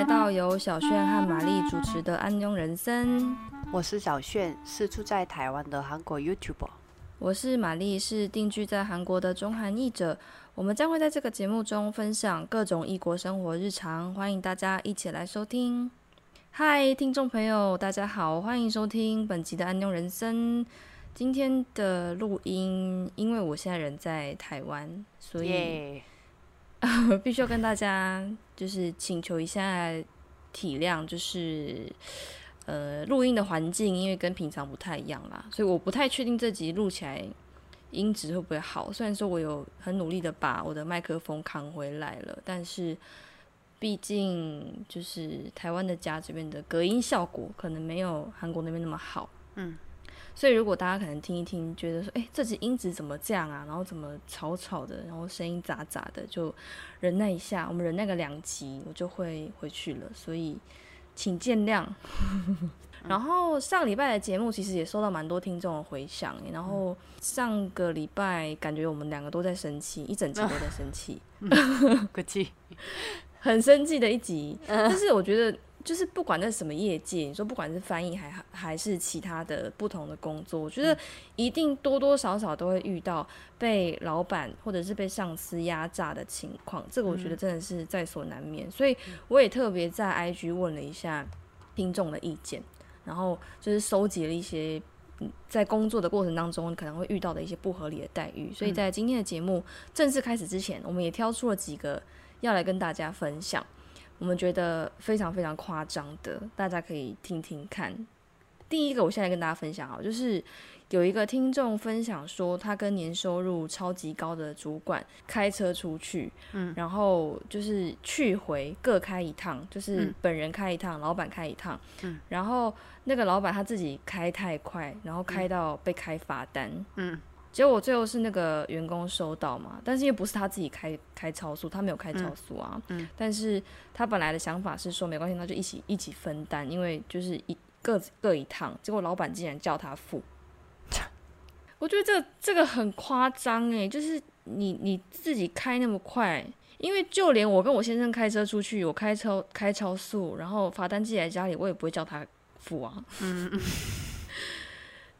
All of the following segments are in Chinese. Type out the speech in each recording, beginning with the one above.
来到由小炫和玛丽主持的《安庸人生》。我是小炫，是住在台湾的韩国 YouTuber。我是玛丽，是定居在韩国的中韩译者。我们将会在这个节目中分享各种异国生活日常，欢迎大家一起来收听。嗨，听众朋友，大家好，欢迎收听本集的《安庸人生》。今天的录音，因为我现在人在台湾，所以 必须要跟大家就是请求一下体谅，就是呃录音的环境，因为跟平常不太一样啦，所以我不太确定这集录起来音质会不会好。虽然说我有很努力的把我的麦克风扛回来了，但是毕竟就是台湾的家这边的隔音效果可能没有韩国那边那么好。嗯。所以，如果大家可能听一听，觉得说，哎，这集音质怎么这样啊？然后怎么吵吵的，然后声音杂杂的，就忍耐一下。我们忍耐个两集，我就会回去了。所以，请见谅。然后上礼拜的节目其实也收到蛮多听众的回响。然后上个礼拜感觉我们两个都在生气，一整集都在生气，客气，很生气的一集。但是我觉得。就是不管在什么业界，你说不管是翻译还还是其他的不同的工作，我觉得一定多多少少都会遇到被老板或者是被上司压榨的情况。这个我觉得真的是在所难免。所以我也特别在 IG 问了一下听众的意见，然后就是收集了一些在工作的过程当中可能会遇到的一些不合理的待遇。所以在今天的节目正式开始之前，我们也挑出了几个要来跟大家分享。我们觉得非常非常夸张的，大家可以听听看。第一个，我现在跟大家分享啊，就是有一个听众分享说，他跟年收入超级高的主管开车出去，嗯，然后就是去回各开一趟，就是本人开一趟，老板开一趟，嗯，然后那个老板他自己开太快，然后开到被开罚单，嗯。结果最后是那个员工收到嘛，但是又不是他自己开开超速，他没有开超速啊。嗯。但是他本来的想法是说没关系，那就一起一起分担，因为就是一各各一趟。结果老板竟然叫他付，我觉得这这个很夸张哎，就是你你自己开那么快，因为就连我跟我先生开车出去，我开超开超速，然后罚单寄来家里，我也不会叫他付啊。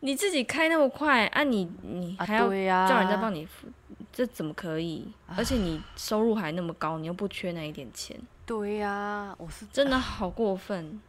你自己开那么快啊，你你还要叫人家帮你付，这怎么可以？而且你收入还那么高，你又不缺那一点钱。对呀，我是真的好过分。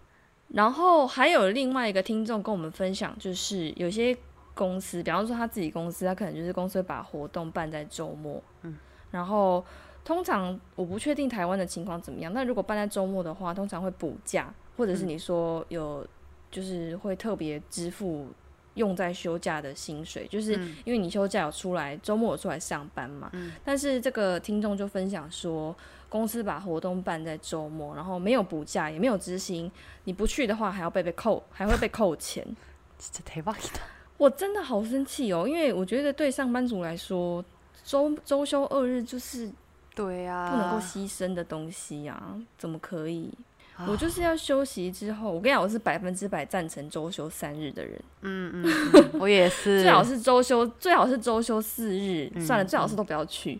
然后还有另外一个听众跟我们分享，就是有些公司，比方说他自己公司，他可能就是公司会把活动办在周末。嗯。然后通常我不确定台湾的情况怎么样，但如果办在周末的话，通常会补假，或者是你说有就是会特别支付。用在休假的薪水，就是因为你休假有出来，周末有出来上班嘛。但是这个听众就分享说，公司把活动办在周末，然后没有补假，也没有执行，你不去的话还要被被扣，还会被扣钱。我真的好生气哦，因为我觉得对上班族来说，周周休二日就是对呀，不能够牺牲的东西呀，怎么可以？我就是要休息之后，我跟你讲，我是百分之百赞成周休三日的人。嗯嗯，我也是。最好是周休，最好是周休四日。算了，最好是都不要去。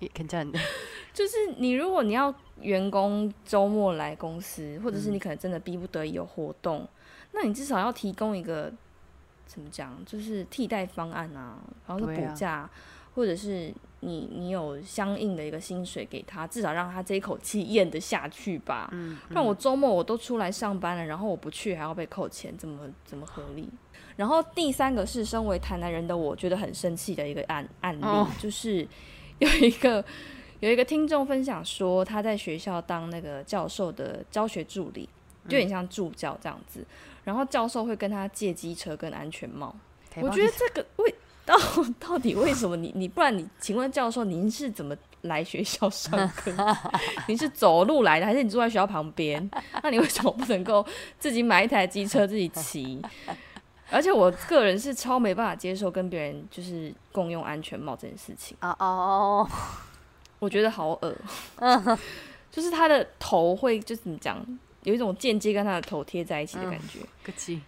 也可以这样的。就是你，如果你要员工周末来公司，或者是你可能真的逼不得已有活动，那你至少要提供一个怎么讲，就是替代方案啊，然后是补假，或者是。你你有相应的一个薪水给他，至少让他这一口气咽得下去吧。嗯，让我周末我都出来上班了，然后我不去还要被扣钱，怎么怎么合理？然后第三个是身为台南人的我觉得很生气的一个案案例，就是有一个有一个听众分享说他在学校当那个教授的教学助理，就有点像助教这样子，然后教授会跟他借机车跟安全帽，我觉得这个为。到 到底为什么你你不然你请问教授您是怎么来学校上课？您是走路来的还是你住在学校旁边？那你为什么不能够自己买一台机车自己骑？而且我个人是超没办法接受跟别人就是共用安全帽这件事情啊哦，我觉得好恶，就是他的头会就怎么讲？有一种间接跟他的头贴在一起的感觉，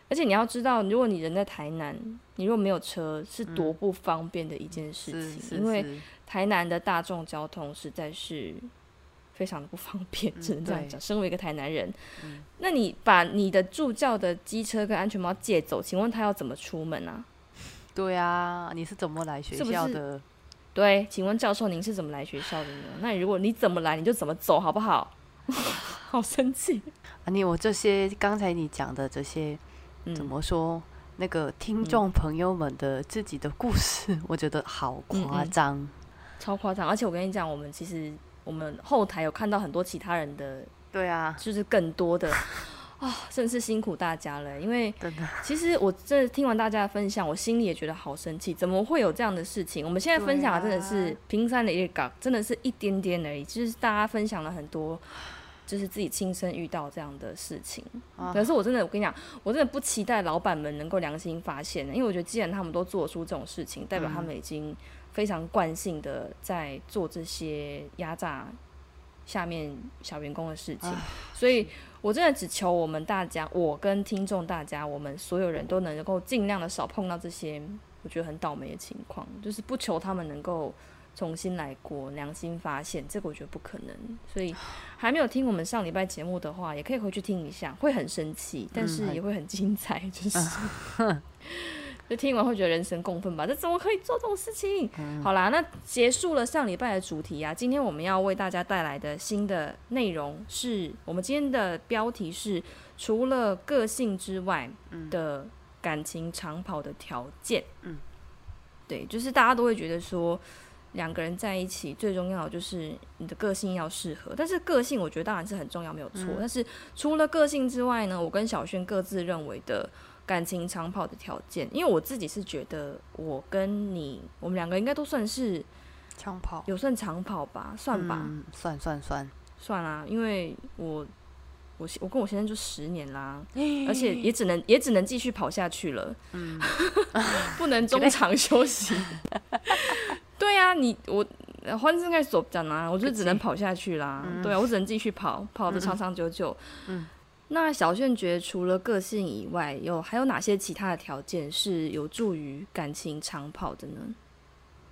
而且你要知道，如果你人在台南，你如果没有车，是多不方便的一件事情。因为台南的大众交通实在是非常的不方便，只能这样讲。身为一个台南人，嗯那你把你的助教的机车跟安全帽借走，请问他要怎么出门啊？对啊，你是怎么来学是不是校的？对，请问教授您是怎么来学校的呢？那如果你怎么来，你就怎么走，好不好？好生气，啊，你我这些刚才你讲的这些嗯怎么说？那个听众朋友们的自己的故事，我觉得好夸张。超夸张！而且我跟你讲，我们其实我们后台有看到很多其他人的，对啊，就是更多的 啊，真的是辛苦大家了。因为真的，其实我这听完大家的分享，我心里也觉得好生气，怎么会有这样的事情？我们现在分享的真的是啊平山的一个港，真的是一点点而已，就是大家分享了很多。就是自己亲身遇到这样的事情，啊。可是我真的，我跟你讲，我真的不期待老板们能够良心发现，因为我觉得既然他们都做出这种事情，代表他们已经非常惯性的在做这些压榨下面小员工的事情，啊所以我真的只求我们大家，我跟听众大家，我们所有人都能够尽量的少碰到这些我觉得很倒霉的情况，就是不求他们能够重新来过，良心发现，这个我觉得不可能。所以还没有听我们上礼拜节目的话，也可以回去听一下，会很生气，但是也会很精彩，就是。就听完会觉得人神共愤吧？这怎么可以做这种事情？好啦，那结束了上礼拜的主题啊，今天我们要为大家带来的新的内容是我们今天的标题是除了个性之外的感情长跑的条件。嗯，对，就是大家都会觉得说两个人在一起最重要的就是你的个性要适合，但是个性我觉得当然是很重要，没有错。但是除了个性之外呢，我跟小轩各自认为的。感情长跑的条件，因为我自己是觉得，我跟你，我们两个应该都算是长跑。有算长跑吧，算吧，嗯，算算算，算啦，因为我我我跟我先生就十年啦，而且也只能也只能继续跑下去了，嗯，不能中 场休息。对啊，你我欢应该所讲啊，我就只能跑下去啦。对啊，我只能继续跑，跑的长长久久。嗯。那小炫觉得，除了个性以外，有还有哪些其他的条件是有助于感情长跑的呢？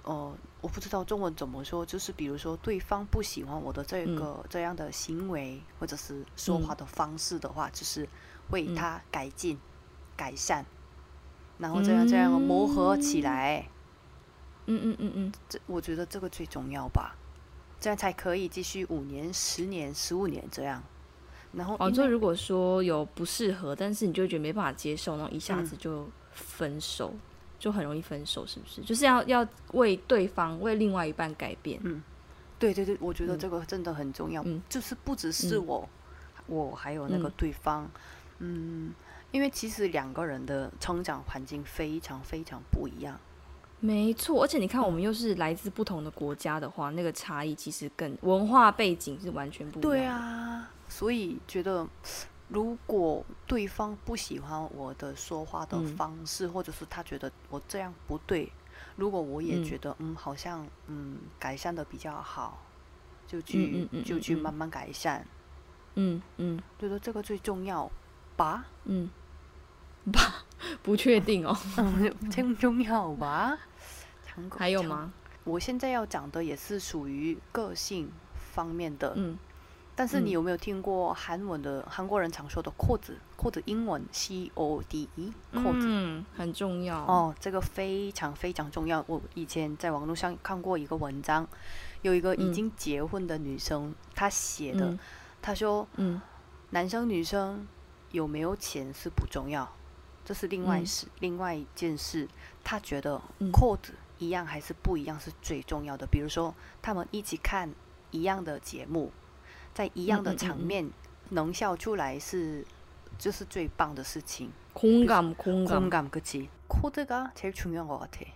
哦，我不知道中文怎么说，就是比如说对方不喜欢我的这个、这样的行为或者是说话的方式的话，就是为他改进、改善，然后这样这样磨合起来。嗯嗯嗯嗯，这我觉得这个最重要吧，这样才可以继续五年、十年、十五年这样。然后哦，就如果说有不适合，但是你就觉得没办法接受，然后一下子就分手，嗯、就很容易分手，是不是？就是要要为对方、为另外一半改变。嗯，对对对，我觉得这个真的很重要。嗯，就是不只是我，嗯、我还有那个对方。嗯，因为其实两个人的成长环境非常非常不一样。没错，而且你看，我们又是来自不同的国家的话，那个差异其实更文化背景是完全不一样。对啊。所以觉得，如果对方不喜欢我的说话的方式，嗯、或者是他觉得我这样不对，如果我也觉得嗯，嗯好像嗯改善的比较好，就去、嗯、就去慢慢改善。嗯嗯，觉得这个最重要吧？嗯，吧，不确定哦。最重要吧？还有吗？我现在要讲的也是属于个性方面的。嗯。但是你有没有听过韩文的韩国人常说的扣子？扣子英文 C O D E，扣子，嗯，很重要哦，这个非常非常重要。我以前在网络上看过一个文章，有一个已经结婚的女生，她写的，她说，嗯，男生女生有没有钱是不重要，这是另外事，另外一件事。她觉得扣子一样还是不一样是最重要的。比如说，他们一起看一样的节目。在一样的场面能笑出来是，就是最棒的事情。空感，空感，空感，그치코드가제일중요한것같아。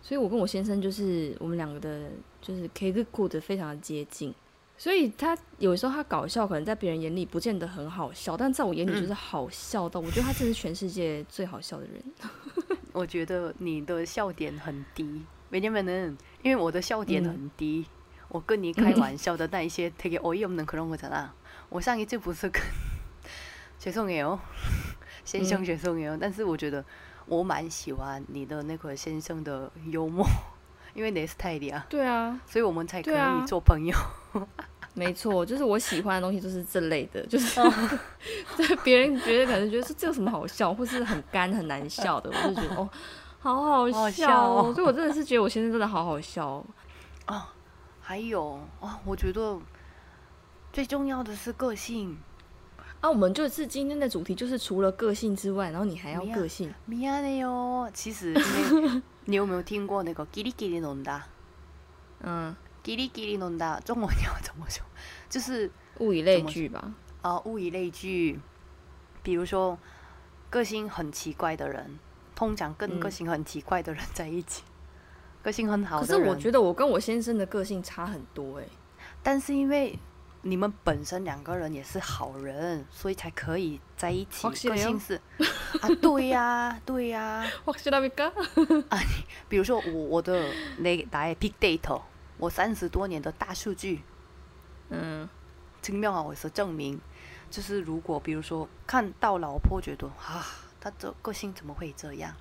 所以我跟我先生就是我们两个的，就是 K 跟 Code 非常的接近。 所以他有时候他搞笑可能在别人眼里不见得很好笑但在我眼里就是好笑到我觉得他真是全世界最好笑的人。我觉得你的笑点很低没见面呢因为我的笑点很低我跟你开玩笑的那一些 takeaway 能可能会怎样我上一次不是跟 学送给哦先生学送给哦但是我觉得我蛮喜欢你的那个先生的幽默因为你是泰迪啊。对啊。所以我们才可以做朋友。没错，就是我喜欢的东西就是这类的，就是 对别人觉得可能觉得是这有什么好笑，或是很干很难笑的，我就觉得哦，好好笑哦。所以我真的是觉得我先生真的好好笑哦。还有哦，我觉得最重要的是个性。啊，我们就是今天的主题，就是除了个性之外，然后你还要个性。咪呀的哟，其实 你有没有听过那个“叽里叽里弄哒”？嗯，“叽里叽里弄的，中文要怎么说？就是物以类聚吧。啊，物以类聚。比如说，个性很奇怪的人，通常跟个性很奇怪的人在一起。个性很好，可是我觉得我跟我先生的个性差很多哎。但是因为你们本身两个人也是好人，所以才可以在一起。个性是 啊，对呀，对呀。확실합니 까？ 啊，比如说我我的那那也 big data。我三十多年的大数据，嗯，精妙啊，我是证明，就是如果比如说看到老婆觉得啊，她的个性怎么会这样？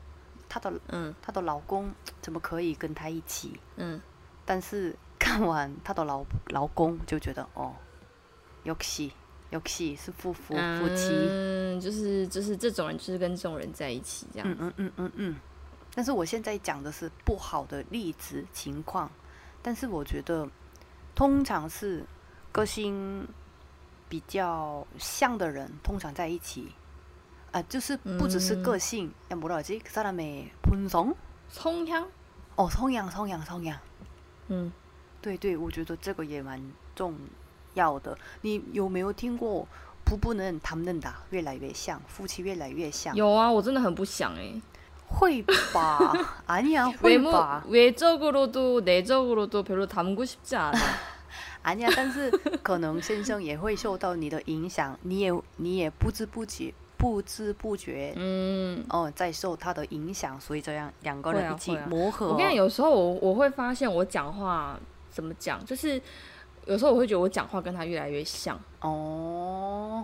她的嗯，她的老公怎么可以跟她一起？嗯，但是看完她的老老公就觉得哦。尤其，尤其是夫妇夫妻，嗯，就是就是这种人，就是跟这种人在一起这样。嗯嗯嗯嗯嗯。但是我现在讲的是不好的例子情况，但是我觉得，通常是个性比较像的人，通常在一起，啊，就是不只是个性，要뭐라하지그사람의본 성， 성향哦，성향성향성 향。 嗯，对对，我觉得这个也蛮重。要的，你有没有听过부부는닮는다越来越像，夫妻越来越像。有啊，我真的很不想哎。 会吧？아니야会吧？외적으로도내적으로도별로닮고싶지않아 아니야但是可能先生也会受到你的影响，你也你也不知不觉不知不觉，嗯，哦，在受他的影响，所以这样两个人一起磨合。我跟你有时候我我会发现我讲话怎么讲，就是。有时候我会觉得我讲话跟他越来越像哦，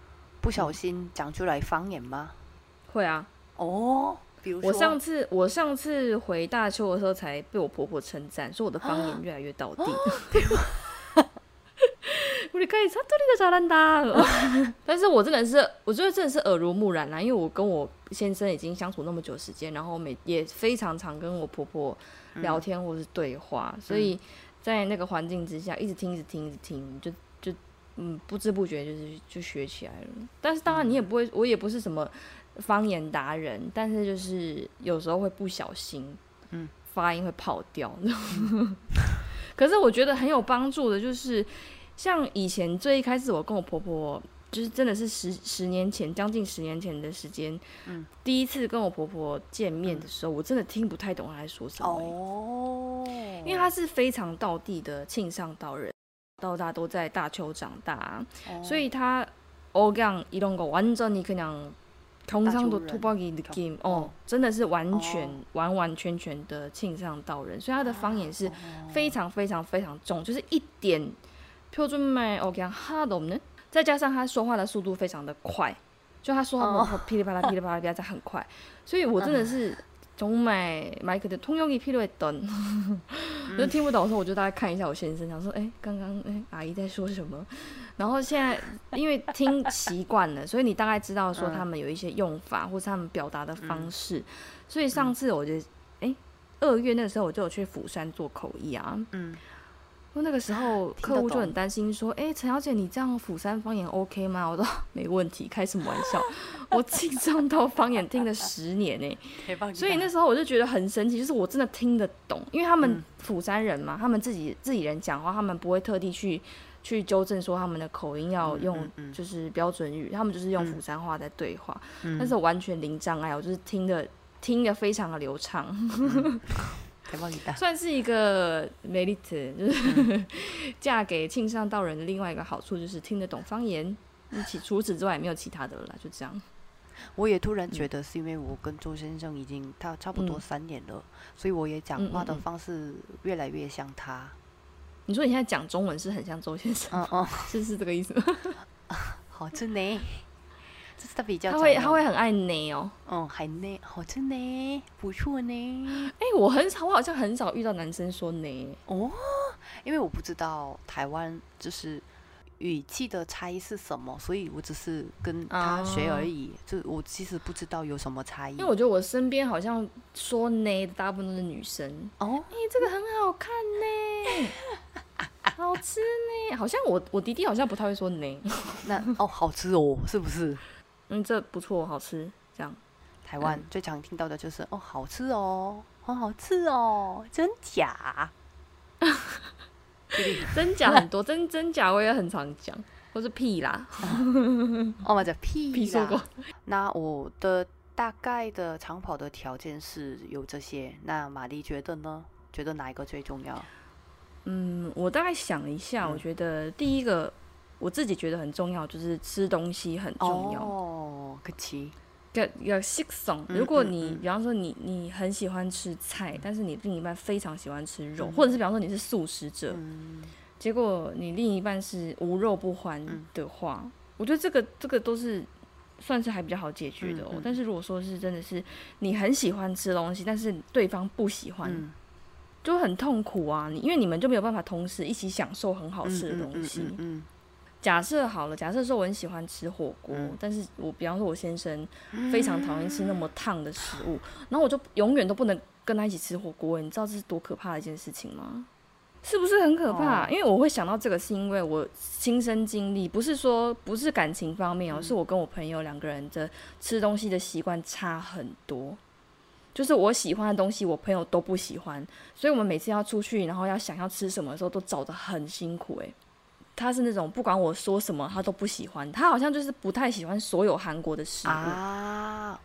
不小心讲出来方言吗？会啊。哦，比如我上次我上次回大邱的时候，才被我婆婆称赞，说我的方言越来越到地。我可以唱多里的小兰达。但是我真的是，我觉得真的是耳濡目染啦，因为我跟我先生已经相处那么久时间，然后每也非常常跟我婆婆聊天或是对话，所以。在那个环境之下，一直听，一直听，一直听，就就嗯，不知不觉就是就学起来了。但是当然你也不会，我也不是什么方言达人，但是就是有时候会不小心，嗯，发音会跑掉。可是我觉得很有帮助的，就是像以前最一开始，我跟我婆婆。就是真的是十十年前，将近十年前的时间，嗯，第一次跟我婆婆见面的时候，我真的听不太懂她在说什么。哦，因为她是非常道地的庆尚道人，到大都在大邱长大，所以她哦这样一种个完整你可能通常都突破给的 game 哦，真的是完全完完全全的庆尚道人，所以她的方言是非常非常非常重，就是一点标准말어그냥하나도 없는再加上他说话的速度非常的快，就他说话噼里啪啦噼里啪啦啪啦在很快，所以我真的是 从买麦克的通用一批都会等，就听不懂的时候我就大概看一下我先生，想说哎刚刚哎阿姨在说什么，然后现在因为听习惯了，所以你大概知道说他们有一些用法或是他们表达的方式，所以上次我就哎二月那个时候我就有去釜山做口译啊。嗯。那个时候客户就很担心，说：“哎，陈小姐，你这样釜山方言 OK 吗？”我说：“没问题，开什么玩笑？我进藏到方言听了十年呢，所以那时候我就觉得很神奇，就是我真的听得懂，因为他们釜山人嘛，他们自己自己人讲话，他们不会特地去去纠正说他们的口音要用就是标准语，他们就是用釜山话在对话，但是完全零障碍，我就是听的听的非常的流畅。”算是一个美利特，就是嫁给庆尚道人的另外一个好处，就是听得懂方言。其除此之外也没有其他的了，就这样。我也突然觉得是因为我跟周先生已经他差不多三年了，所以我也讲话的方式越来越像他。你说你现在讲中文是很像周先生，哦哦，是不是这个意思？好，真的。这是他比较他会他会很爱你哦。嗯，还呢，好吃呢，不错呢。哎，我很少，我好像很少遇到男生说呢哦，因为我不知道台湾就是。语气的差异是什么？所以我只是跟他学而已。就我其实不知道有什么差异。因为我觉得我身边好像说呢的大部分都是女生。哦，哎，这个很好看呢，好吃呢。好像我我弟弟好像不太会说呢。那哦，好吃哦，是不是？嗯，这不错，好吃。这样，台湾最常听到的就是哦，好吃哦，好好吃哦，真假？真假很多，真真假我也很常讲，或是屁啦。哦，或者屁 屁说过。那我的大概的长跑的条件是有这些。那玛丽觉得呢？觉得哪一个最重要？嗯，我大概想了一下，我觉得第一个我自己觉得很重要，就是吃东西很重要。哦，可惜。要要稀松。如果你比方说你你很喜欢吃菜，但是你另一半非常喜欢吃肉，或者是比方说你是素食者，结果你另一半是无肉不欢的话，我觉得这个这个都是算是还比较好解决的哦。但是如果说是真的是你很喜欢吃东西，但是对方不喜欢，就很痛苦啊！你因为你们就没有办法同时一起享受很好吃的东西。假设好了，假设说我很喜欢吃火锅，但是我比方说我先生非常讨厌吃那么烫的食物，然后我就永远都不能跟他一起吃火锅，你知道这是多可怕的一件事情吗？是不是很可怕？因为我会想到这个，是因为我亲身经历，不是说不是感情方面哦，是我跟我朋友两个人的吃东西的习惯差很多，就是我喜欢的东西，我朋友都不喜欢，所以我们每次要出去，然后要想要吃什么的时候，都找得很辛苦诶。他是那种不管我说什么，他都不喜欢。他好像就是不太喜欢所有韩国的食物。啊。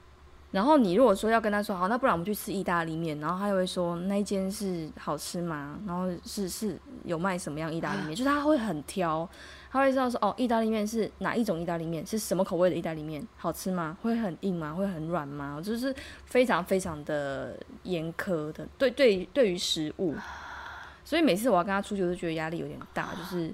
然后你如果说要跟他说好，那不然我们去吃意大利面，然后他就会说那一间是好吃吗？然后是是有卖什么样意大利面？就是他会很挑，他会知道说哦，意大利面是哪一种意大利面，是什么口味的意大利面，好吃吗？会很硬吗？会很软吗？就是非常非常的严苛的，对对对于食物。所以每次我要跟他出去，我就觉得压力有点大，就是。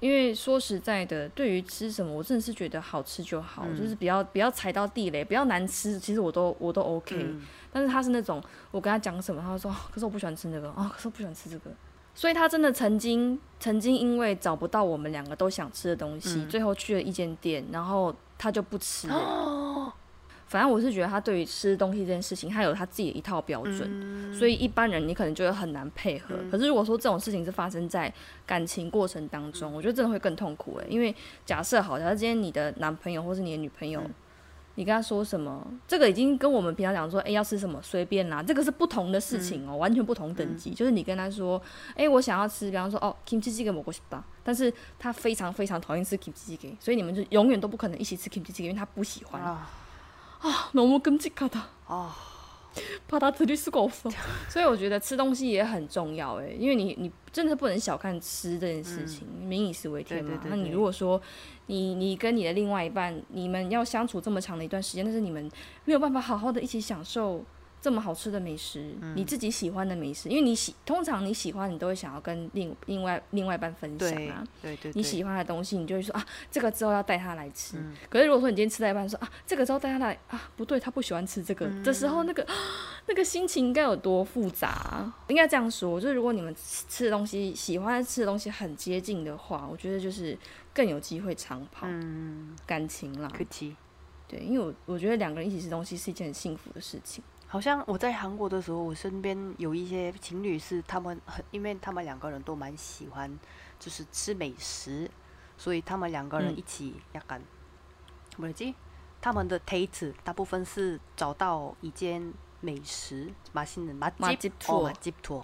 因为说实在的，对于吃什么，我真的是觉得好吃就好，就是不要不要踩到地雷，不要难吃，其实我都我都 OK。但是他是那种，我跟他讲什么，他说，可是我不喜欢吃那个啊，可是我不喜欢吃这个。所以他真的曾经曾经因为找不到我们两个都想吃的东西，最后去了一间店，然后他就不吃。反正我是觉得他对于吃东西这件事情，他有他自己的一套标准，所以一般人你可能就会很难配合。可是如果说这种事情是发生在感情过程当中，我觉得真的会更痛苦诶。因为假设好，假设今天你的男朋友或是你的女朋友，你跟他说什么，这个已经跟我们平常讲说，哎，要吃什么随便啦，这个是不同的事情哦，完全不同等级。就是你跟他说，哎，我想要吃，比方说哦，kimchi jjigae 蘑菇西巴，但是他非常非常讨厌吃 kimchi jjigae，所以你们就永远都不可能一起吃 kimchi jjigae，因为他不喜欢。啊，너무끔찍하다啊，怕他吃力수가없어所以我觉得吃东西也很重要哎，因为你你真的不能小看吃这件事情，民以食为天嘛。那你如果说你你跟你的另外一半，你们要相处这么长的一段时间，但是你们没有办法好好的一起享受。 这么好吃的美食，你自己喜欢的美食，因为你喜通常你喜欢，你都会想要跟另另外另外一半分享啊。对对。你喜欢的东西，你就会说啊，这个之后要带他来吃。可是如果说你今天吃到一半说啊，这个之后带他来啊，不对，他不喜欢吃这个的时候，那个 那个心情应该有多复杂？应该这样说，就是如果你们吃的东西喜欢吃的东西很接近的话，我觉得就是更有机会长跑感情啦。对，因为我我觉得两个人一起吃东西是一件很幸福的事情。好像我在韩国的时候，我身边有一些情侣是他们很，因为他们两个人都蛮喜欢，就是吃美食，所以他们两个人一起약간什么지他们的 taste 大部分是找到一间美食，맛있는맛집어맛집 투어。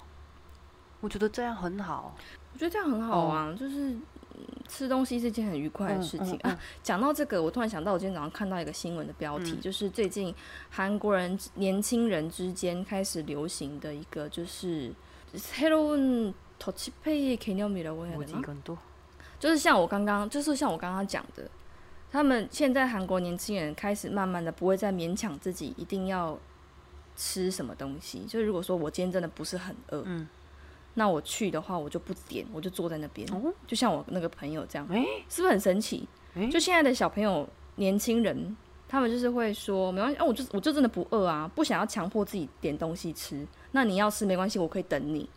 我觉得这样很好。我觉得这样很好啊，就是 吃东西是一件很愉快的事情啊。讲到这个，我突然想到，我今天早上看到一个新闻的标题，就是最近韩国人年轻人之间开始流行的一个，就是새로운터치페이개념이라고해야되나就是像我刚刚，就是像我刚刚讲的，他们现在韩国年轻人开始慢慢的不会再勉强自己一定要吃什么东西。就是如果说我今天真的不是很饿，嗯。 那我去的话，我就不点，我就坐在那边，就像我那个朋友这样，是不是很神奇？就现在的小朋友、年轻人，他们就是会说没关系，啊，我就我就真的不饿啊，不想要强迫自己点东西吃。那你要吃没关系，我可以等你。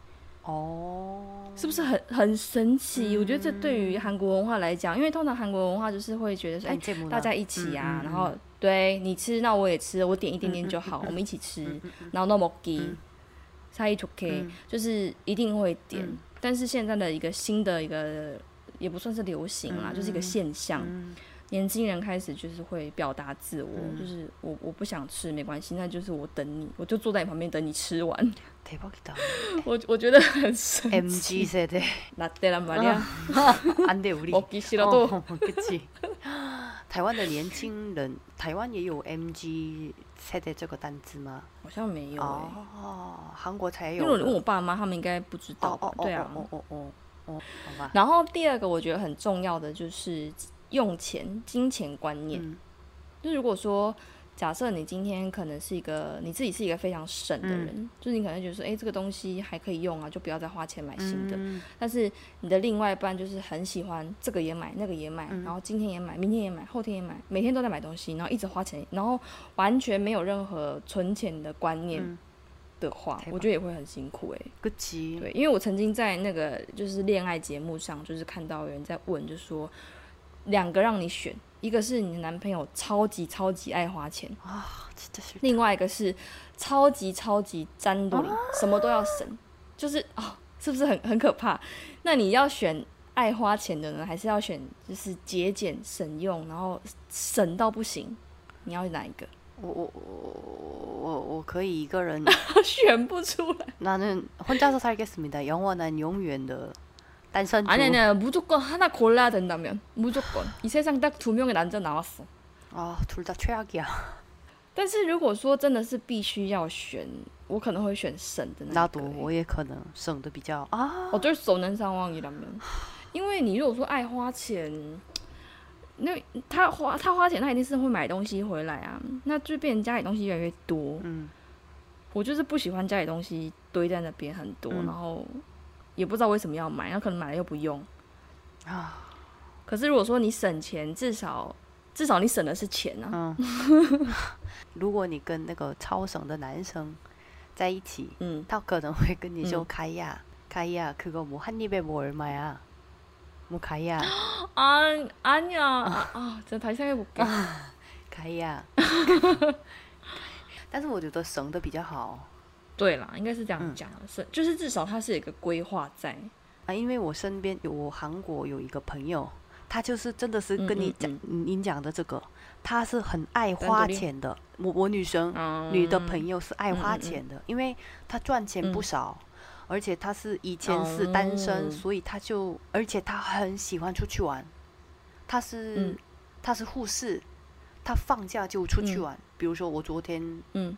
哦，是不是很很神奇？我觉得这对于韩国文化来讲，因为通常韩国文化就是会觉得说，哎，大家一起啊，然后对你吃，那我也吃，我点一点点就好，我们一起吃，然后 no more g 差异 OK，就是一定会点，但是现在的一个新的一个也不算是流行啦，就是一个现象。年轻人开始就是会表达自我，就是我我不想吃没关系，那就是我等你，我就坐在你旁边等你吃完。我我觉得很神奇。MG 세대 나때란말이야 안돼우리먹기싫어도 그치台湾的年轻人，台湾也有 MG 菜的这个单字吗？好像没有哦，韩国才有。因为我问我爸妈，他们应该不知道。对啊，哦哦哦哦，好吧。然后第二个我觉得很重要的就是用钱、金钱观念。就如果说。假设你今天可能是一个你自己是一个非常省的人，就是你可能觉得说，哎，这个东西还可以用啊，就不要再花钱买新的。但是你的另外一半就是很喜欢这个也买，那个也买，然后今天也买，明天也买，后天也买，每天都在买东西，然后一直花钱，然后完全没有任何存钱的观念的话，我觉得也会很辛苦哎。对，因为我曾经在那个就是恋爱节目上，就是看到有人在问，就说两个让你选。一个是你的男朋友超级超级爱花钱啊，另外一个是超级超级占理，什么都要省，就是啊，是不是很很可怕？那你要选爱花钱的人，还是要选就是节俭省用，然后省到不行？你要哪一个？我我我我我可以一个人选不出来。나는혼자서살겠습니다영원한永远的。 아니 아니야 무조건 하나 골라야 된다면 무조건 이 세상 딱 두 명의 남자 나왔어. 아, 둘 다 최악이야. 但是如果说真的是必须要选，我可能会选省的那个。나도我也可能省的比较啊。 어쩔 수 없는 상황이라면. 因为你如果说爱花钱，那他花他花钱，他一定是会买东西回来啊。那就变成家里东西堆在那边很多，然后 也不知道为什么要买，然后可能买了又不用啊。可是如果说你省钱，至少至少你省的是钱啊。如果你跟那个超省的男生在一起，嗯，他可能会跟你说开呀开呀，그거뭐한입에뭐얼마야뭐가 야？ 啊아니야啊，再다시생각해볼게开呀。但是我觉得省的比较好。 对啦，应该是这样讲，是就是至少它是有一个规划在啊。因为我身边有我韩国有一个朋友，他就是真的是跟你讲您讲的这个，他是很爱花钱的。我我女生女的朋友是爱花钱的，因为她赚钱不少，而且她是以前是单身，所以她就而且她很喜欢出去玩。她是她是护士，她放假就出去玩。比如说我昨天嗯。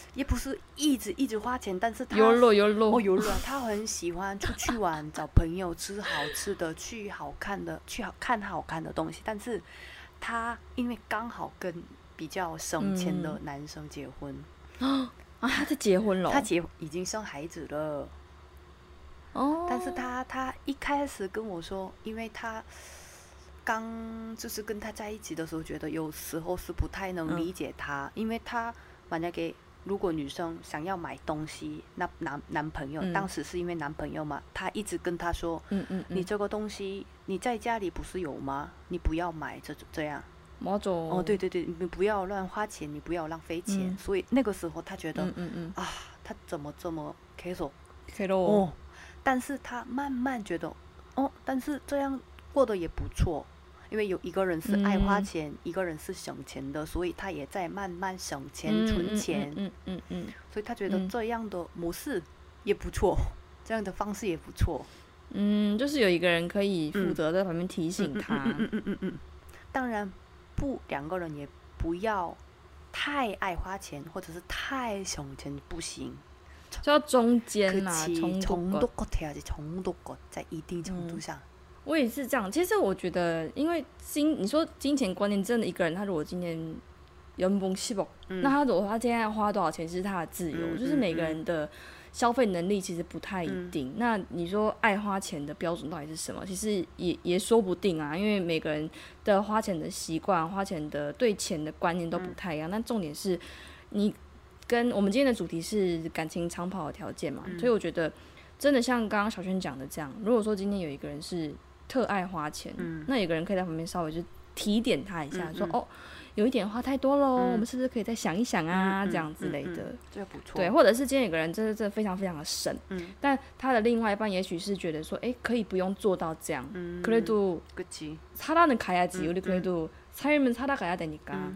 也不是一直一直花钱，但是他有乐有乐哦有乐，他很喜欢出去玩，找朋友吃好吃的，去好看的，去好看好看的东西。但是他因为刚好跟比较省钱的男生结婚啊，他在结婚了，他结已经生孩子了哦。但是他他一开始跟我说，因为他刚就是跟他在一起的时候，觉得有时候是不太能理解他，因为他만약给。如果女生想要买东西，那男男朋友当时是因为男朋友嘛，他一直跟她说：“嗯嗯，你这个东西你在家里不是有吗？你不要买这这样。”哦，对对对，你不要乱花钱，你不要浪费钱。所以那个时候他觉得，嗯嗯啊，他怎么这么 c a 哦，但是他慢慢觉得，哦，但是这样过得也不错，因为有一个人是爱花钱，一个人是省钱的，所以他也在慢慢省钱存钱。嗯嗯嗯，所以他觉得这样的模式也不错，这样的方式也不错。嗯，就是有一个人可以负责在旁边提醒他。嗯嗯嗯嗯，当然。不，两个人也不要太爱花钱，或者是太省钱，不行，就要中间嘛，重度过还是重度过，在一定程度上。我也是这样。其实我觉得，因为金，你说金钱观念真的一个人，他如果今天人崩西崩，那他如果他今天要花多少钱，是他的自由，就是每个人的。消费能力其实不太一定。那你说爱花钱的标准到底是什么？其实也也说不定啊，因为每个人的花钱的习惯、花钱的对钱的观念都不太一样。那重点是，你跟我们今天的主题是感情长跑的条件嘛？所以我觉得，真的像刚刚小轩讲的这样，如果说今天有一个人是特爱花钱，那有个人可以在旁边稍微就提点他一下，说哦。有一点花太多喽，我们是不是可以再想一想啊？这样之类的，这不错。对，或者是今天有个人真的真的非常非常的省，但他的另外一半也许是觉得说，哎，可以不用做到这样。그래도차라는가야지우리그래도삶은살아가야되니까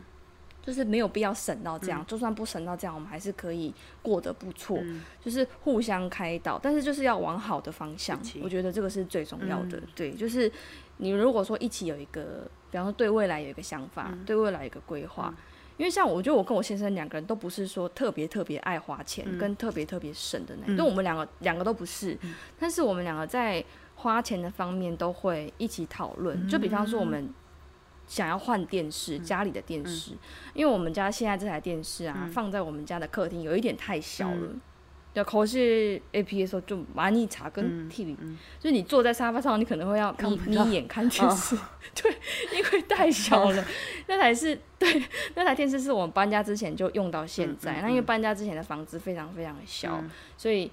就是没有必要省到这样，就算不省到这样，我们还是可以过得不错。就是互相开导，但是就是要往好的方向。我觉得这个是最重要的。对，就是你如果说一起有一个。比方说，对未来有一个想法，对未来有一个规划。因为像我觉得我跟我先生两个人都不是说特别特别爱花钱，跟特别特别省的那，因为我们两个两个都不是。但是我们两个在花钱的方面都会一起讨论。就比方说，我们想要换电视，家里的电视，因为我们家现在这台电视啊，放在我们家的客厅有一点太小了。对，可是 A P 的时候就蛮你查跟 T V，就是你坐在沙发上，你可能会要眯眯眼看电视，对，因为太小了。那台是对，那台电视是我们搬家之前就用到现在。那因为搬家之前的房子非常非常的小，所以。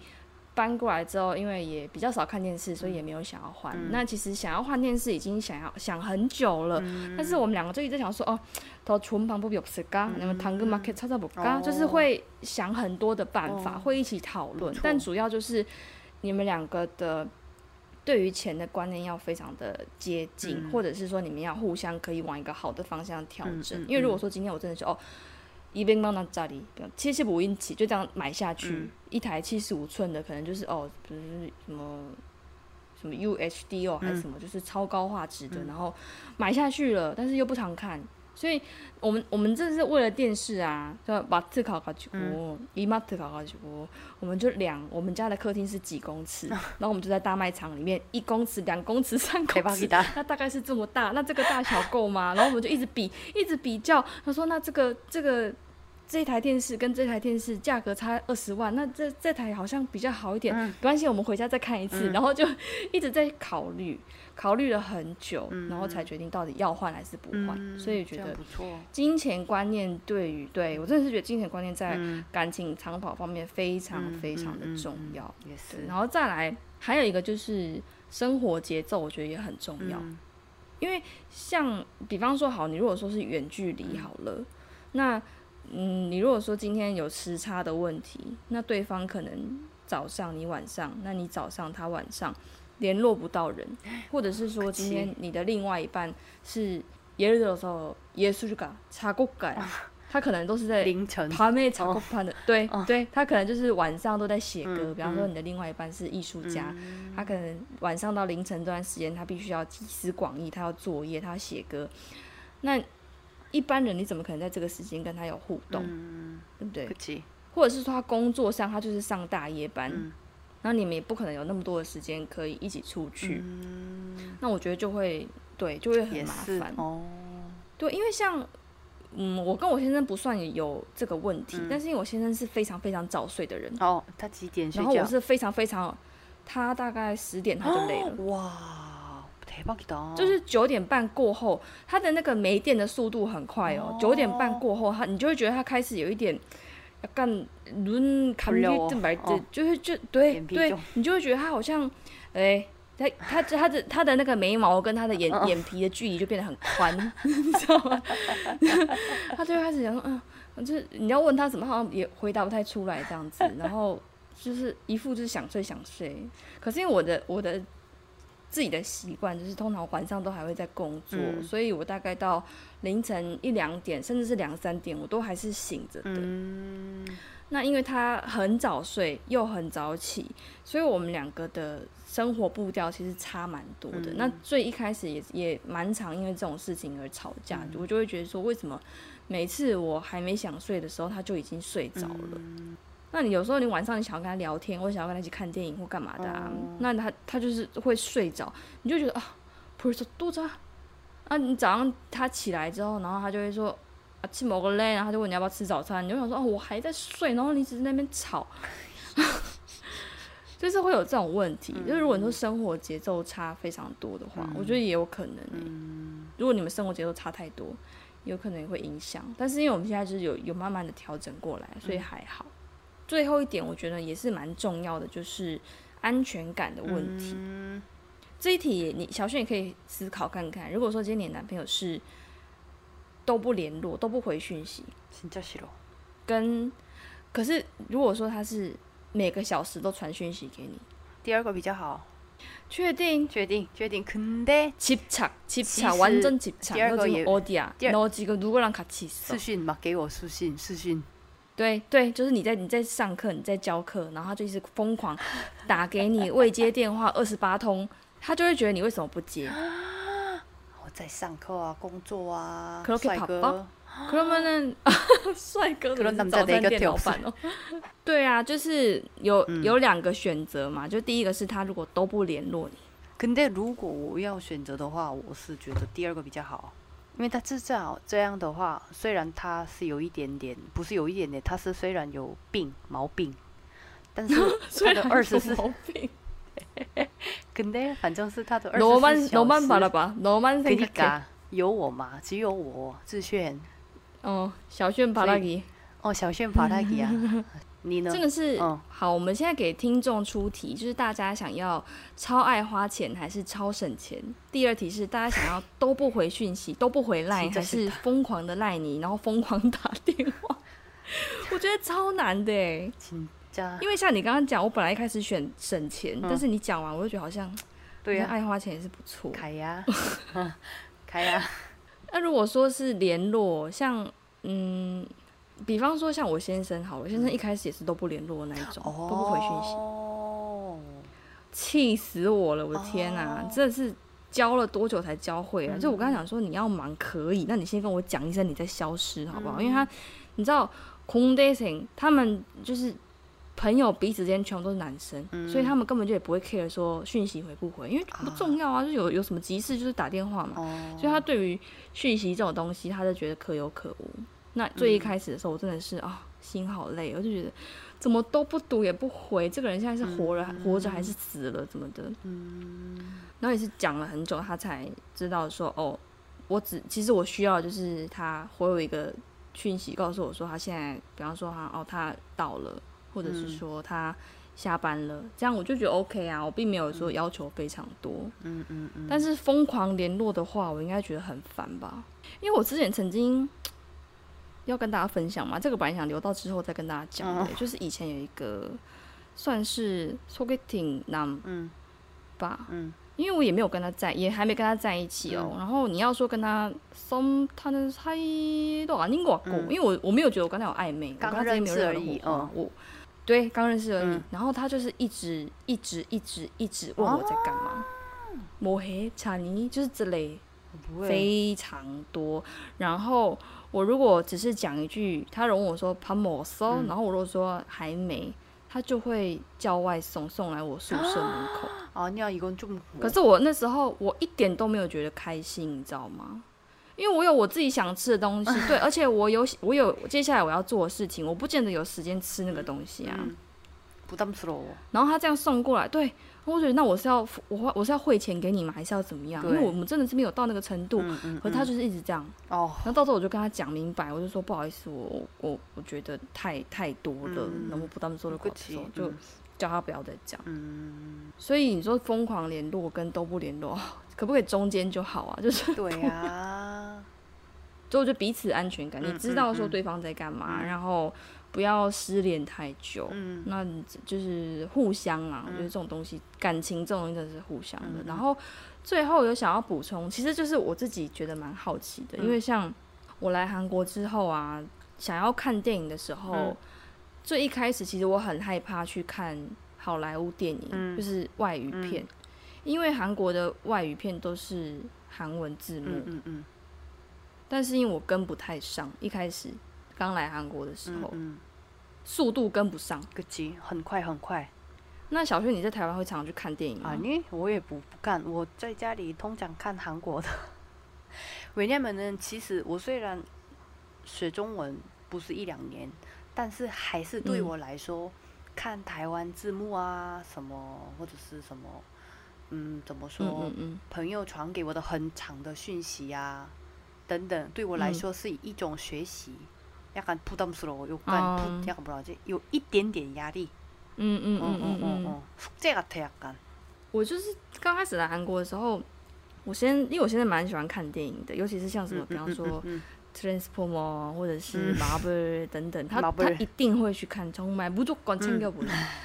搬过来之后，因为也比较少看电视，所以也没有想要换。那其实想要换电视已经想要想很久了，但是我们两个就一直想说，哦，到厨房不有时间，那么堂哥 market 찾아볼 까？ 就是会想很多的办法，会一起讨论。但主要就是你们两个的对于钱的观念要非常的接近，或者是说你们要互相可以往一个好的方向调整。因为如果说今天我真的说，哦。 一边放到家里，七十五英尺就这样买下去，一台七十五寸的可能就是哦，不是什么什么 UHD 哦，还是什么，就是超高画质的，然后买下去了，但是又不常看。所以，我们我们这是为了电视啊，就把特考考几波，伊马特考考去锅，我们就量我们家的客厅是几公尺，然后我们就在大卖场里面一公尺、两公尺、三公尺，那大概是这么大，那这个大小够吗？然后我们就一直比，一直比较。他说：“那这个这个这台电视跟这台电视价格差二十万，那这这台好像比较好一点，没关系，我们回家再看一次。”然后就一直在考虑。考虑了很久，然后才决定到底要换还是不换。所以觉得金钱观念对于对我真的是觉得金钱观念在感情长跑方面非常非常的重要。也是，然后再来还有一个就是生活节奏，我觉得也很重要。因为像比方说，好，你如果说是远距离好了，那嗯，你如果说今天有时差的问题，那对方可能早上你晚上，那你早上他晚上。联络不到人，或者是说今天你的另外一半是耶日的时候，耶稣就搞查过改，他可能都是在凌晨他没查过盘的，对对，他可能就是晚上都在写歌。比方说你的另外一半是艺术家，他可能晚上到凌晨这段时间，他必须要集思广益，他要作业，他要写歌。那一般人你怎么可能在这个时间跟他有互动？对不对？或者是说他工作上他就是上大夜班。那你们也不可能有那么多的时间可以一起出去，那我觉得就会对，就会很麻烦哦。对，因为像嗯，我跟我先生不算有这个问题，但是因为我先生是非常非常早睡的人哦，他几点睡觉？然后我是非常非常，他大概十点他就累了。哇！就是九点半过后他的那个没电的速度很快哦九点半过后他你就会觉得他开始有一点干伦卡就是就对对你就会觉得他好像哎他他他的他的那个眉毛跟他的眼眼皮的距离就变得很宽你知道吗他就开始想说嗯就是你要问他什么好像也回答不太出来这样子然后就是一副就是想睡想睡可是因为我的我的自己的习惯，就是通常晚上都还会在工作，所以我大概到凌晨一两点，甚至是两三点，我都还是醒着的。那因为他很早睡又很早起，所以我们两个的生活步调其实差蛮多的。那最一开始也也蛮常因为这种事情而吵架，我就会觉得说，为什么每次我还没想睡的时候，他就已经睡着了？那你有时候你晚上你想要跟他聊天，或想要跟他一起看电影或干嘛的啊？那他他就是会睡着，你就觉得啊，不是说多着啊？你早上他起来之后，然后他就会说。啊，吃某个嘞，然后他就问你要不要吃早餐，你就想说哦，我还在睡，然后你只是那边吵，就是会有这种问题。就是如果你说生活节奏差非常多的话，我觉得也有可能。嗯，如果你们生活节奏差太多，有可能也会影响。但是因为我们现在就是有有慢慢的调整过来，所以还好。最后一点，我觉得也是蛮重要的，就是安全感的问题。这一题，你小轩也可以思考看看。如果说今天你男朋友是。都不联络，都不回讯息，跟可是如果说他是每个小时都传讯息给你，第二个比较好，确定？确定？确定？肯定？집착집착완전집착第二个也어디야너지금누구랑같이私讯嘛，给我私信，私讯。 对对，就是你在你在上课，你在教课，然后他就一直疯狂打给你，未接电话二十八通，他就会觉得你为什么不接？我在上课啊，工作啊，帅哥，可能们帅哥可能早餐店老板哦。对啊，就是有有两个选择嘛，就第一个是他如果都不联络你，肯定如果我要选择的话，我是觉得第二个比较好，因为他至少这样的话，虽然他是有一点点，不是有一点点，他是虽然有病毛病，但是 他 的二十四。肯定，反正是他的二十四小时。罗曼巴拉巴，罗曼生卡，有我吗？只有我自炫。哦，小炫帕拉吉。哦，小炫帕拉吉啊。你呢？真的是好。我们现在给听众出题，就是大家想要超爱花钱还是超省钱？第二题是大家想要都不回讯息，都不回赖，还是疯狂的赖你，然后疯狂打电话？我觉得超难的哎。因为像你刚刚讲，我本来一开始选省钱，但是你讲完，我就觉得好像，对呀，爱花钱也是不错。开呀，开呀。那如果说是联络，像嗯，比方说像我先生，好，我先生一开始也是都不联络那一种，都不回讯息，哦，气死我了！我的天哪，真的是教了多久才教会啊？就我刚才讲说你要忙可以，那你先跟我讲一声，你再消失好不好？因为他，你知道，空 dating 他们就是。朋友彼此之间全部都是男生，所以他们根本就也不会 care 说讯息回不回，因为不重要啊，就有有什么急事就是打电话嘛。所以他对于讯息这种东西，他就觉得可有可无。那最一开始的时候，我真的是啊，心好累，我就觉得怎么都不读也不回，这个人现在是活了活着还是死了怎么的？嗯，然后也是讲了很久，他才知道说哦，我只其实我需要就是他回我一个讯息，告诉我说他现在，比方说他哦他到了。或者是说他下班了，这样我就觉得 OK 啊，我并没有说要求非常多。嗯嗯嗯。但是疯狂联络的话，我应该觉得很烦吧？因为我之前曾经要跟大家分享嘛，这个本来想留到之后再跟大家讲的，就是以前有一个算是 sogeting 男嗯吧嗯，因为我也没有跟他在，也还没跟他在一起哦。然后你要说跟他松他的猜都啊宁过过，因为我我没有觉得我跟他有暧昧，刚认识而已哦。我对，刚认识而已。然后他就是一直一直一直一直问我在干嘛，抹黑、查尼，就是这类非常多。然后我如果只是讲一句，他问我说“潘某搜”，然后我如果说还没，他就会叫外送送来我宿舍门口。哦，你要一共就……可是我那时候我一点都没有觉得开心，你知道吗？因为我有我自己想吃的东西，对，而且我有我有接下来我要做的事情，我不见得有时间吃那个东西啊。不当吃喽。然后他这样送过来，对，我觉得那我是要我我是要汇钱给你吗？还是要怎么样？因为我们真的是没有到那个程度。可是他就是一直这样。哦。然后到时候我就跟他讲明白，我就说不好意思，我我我觉得太太多了，那我不当做的广受就。叫他不要再讲。嗯，所以你说疯狂联络跟都不联络，可不可以中间就好啊？就是对呀，就就彼此安全感，你知道说对方在干嘛，然后不要失联太久。嗯，那就是互相啊，我觉得这种东西，感情这种东西是互相的。然后最后有想要补充，其实就是我自己觉得蛮好奇的，因为像我来韩国之后啊，想要看电影的时候。最一开始，其实我很害怕去看好莱坞电影，就是外语片，因为韩国的外语片都是韩文字幕。嗯嗯。但是因为我跟不太上，一开始刚来韩国的时候，速度跟不上，个急，很快很快。那小轩，你在台湾会常常去看电影吗？啊，你我也不不干，我在家里通常看韩国的。왜냐면呢，其实我虽然学中文不是一两年。但是还是对我来说，看台湾字幕啊，什么或者是什么，嗯，怎么说？朋友传给我的很长的讯息啊，等等，对我来说是一种学习。 약간부담스러워요간약간뭐라지有一点点压力。嗯嗯嗯嗯嗯嗯。숙제같아약 간。 我就是刚开始来韩国的时候，我先因为我现在蛮喜欢看电影的，尤其是像什么，比方说。 Transformer 或者是 Marvel 等等，他他一定会去看，从买不做管챙겨不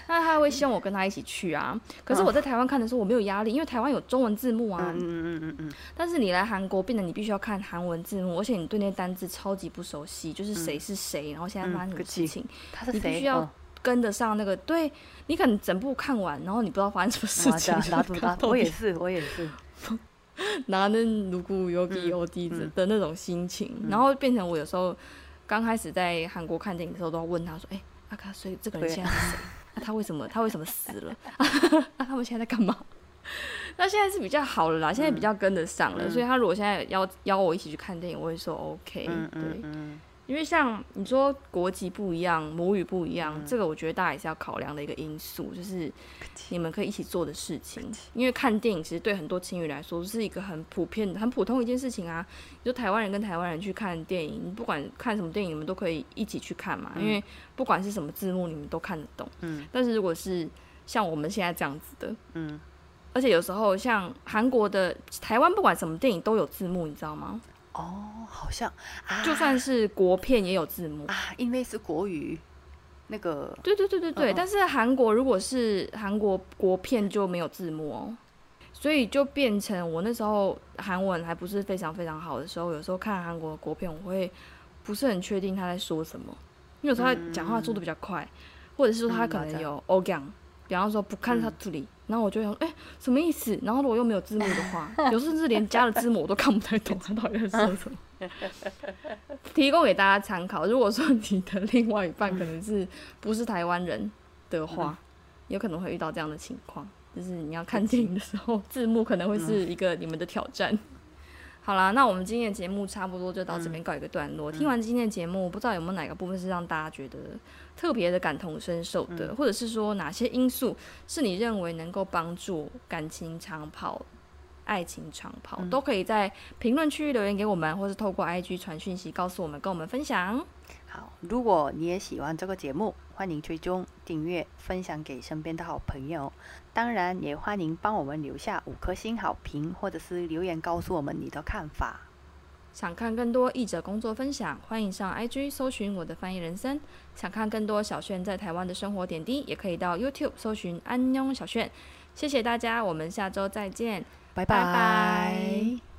那他会希望我跟他一起去啊。可是我在台湾看的时候，我没有压力，因为台湾有中文字幕啊。嗯嗯嗯嗯但是你来韩国，变得你必须要看韩文字幕，而且你对那些单字超级不熟悉，就是谁是谁，然后现在发生什么事情，你必须要跟得上那个。对，你可能整部看完，然后你不知道发生什么事情。我也是，我也是。拿那如果有给有地子的那种心情，然后变成我有时候刚开始在韩国看电影的时候，都要问他说：“哎，阿卡，所以这个人现在是谁？那 他为什么他为什么死了？那 他们现在在干嘛？”那现在是比较好了啦，现在比较跟得上了，所以他如果现在邀邀我一起去看电影，我会说 OK，对。因为像你说国籍不一样，母语不一样，这个我觉得大家也是要考量的一个因素，就是你们可以一起做的事情。因为看电影其实对很多情侣来说是一个很普遍的、很普通一件事情啊。你说台湾人跟台湾人去看电影，不管看什么电影，你们都可以一起去看嘛。因为不管是什么字幕，你们都看得懂。嗯。但是如果是像我们现在这样子的，嗯，而且有时候像韩国的、台湾，不管什么电影都有字幕，你知道吗？哦，好像就算是国片也有字幕。啊，因为是国语那个。对对对对对，但是韩国如果是韩国国片就没有字幕哦，所以就变成我那时候韩文还不是非常非常好的时候，有时候看韩国国片我会不是很确定他在说什么，因为有时候他讲话速度比较快，或者是说他可能有 o g a n 比方说不看他这里。然后我就想，哎，什么意思？然后如果又没有字幕的话，有甚至连加了字幕我都看不太懂他到底在说什么。提供给大家参考。如果说你的另外一半可能是不是台湾人的话，有可能会遇到这样的情况，就是你要看电影的时候，字幕可能会是一个你们的挑战。好啦，那我们今天的节目差不多就到这边告一个段落。听完今天的节目，不知道有没有哪个部分是让大家觉得特别的感同身受的，或者是说哪些因素是你认为能够帮助感情长跑、爱情长跑，都可以在评论区留言给我们，或是透过 IG 传讯息告诉我们，跟我们分享。好，如果你也喜欢这个节目，欢迎追踪、订阅、分享给身边的好朋友。当然，也欢迎帮我们留下五颗星好评，或者是留言告诉我们你的看法。想看更多译者工作分享，欢迎上 IG 搜寻我的翻译人生。想看更多小炫在台湾的生活点滴，也可以到 YouTube 搜寻安妞小炫。谢谢大家，我们下周再见，拜拜。